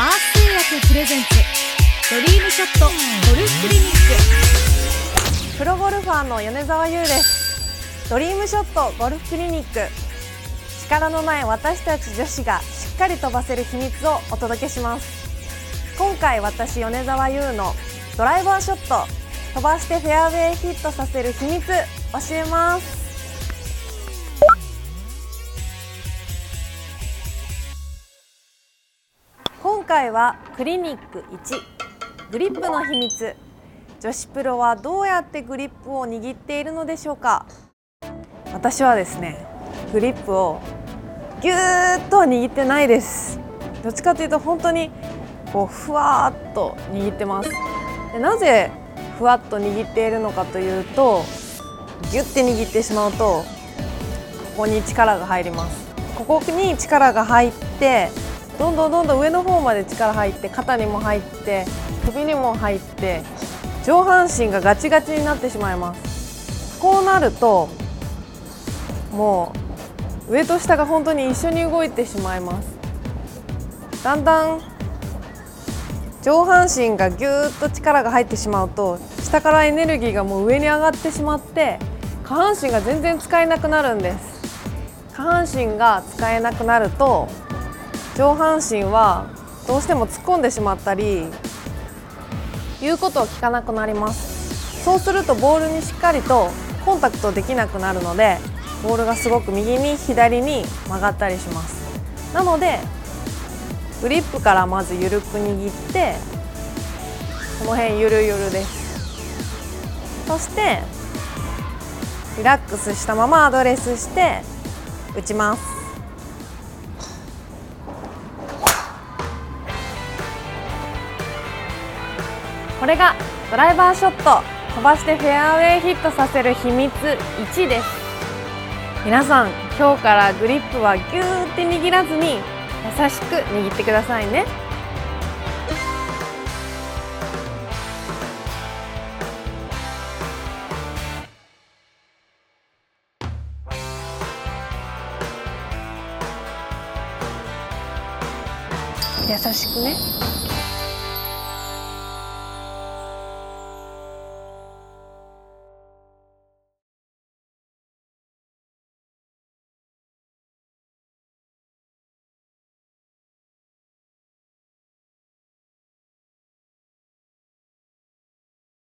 アース通訳プレゼンツドリームショットゴルフクリニック。プロゴルファーの米澤優です。ドリームショットゴルフクリニック力のない私たち女子がしっかり飛ばせる秘密をお届けします。今回私米澤優のドライバーショット飛ばしてフェアウェイヒットさせる秘密教えます。回はクリニック1グリップの秘密。女子プロはどうやってグリップを握っているのでしょうか。私はですねグリップをぎゅーっと握ってないです。どっちかというと本当にこうふわーっと握ってます。でなぜふわっと握っているのかというとぎゅって握ってしまうとここに力が入ります。ここに力が入ってどんどんどんどん上の方まで力入って肩にも入って首にも入って上半身がガチガチになってしまいます。こうなるともう上と下が本当に一緒に動いてしまいます。だんだん上半身がぎゅーっと力が入ってしまうと下からエネルギーがもう上に上がってしまって下半身が全然使えなくなるんです。下半身が使えなくなると上半身はどうしても突っ込んでしまったり言うことを聞かなくなります。そうするとボールにしっかりとコンタクトできなくなるのでボールがすごく右に左に曲がったりします。なのでグリップからまず緩く握ってこの辺ゆるゆるです。そしてリラックスしたままアドレスして打ちます。これがドライバーショット飛ばしてフェアウェイヒットさせる秘密1です。皆さん今日からグリップはギューって握らずに優しく握ってくださいね。優しくね。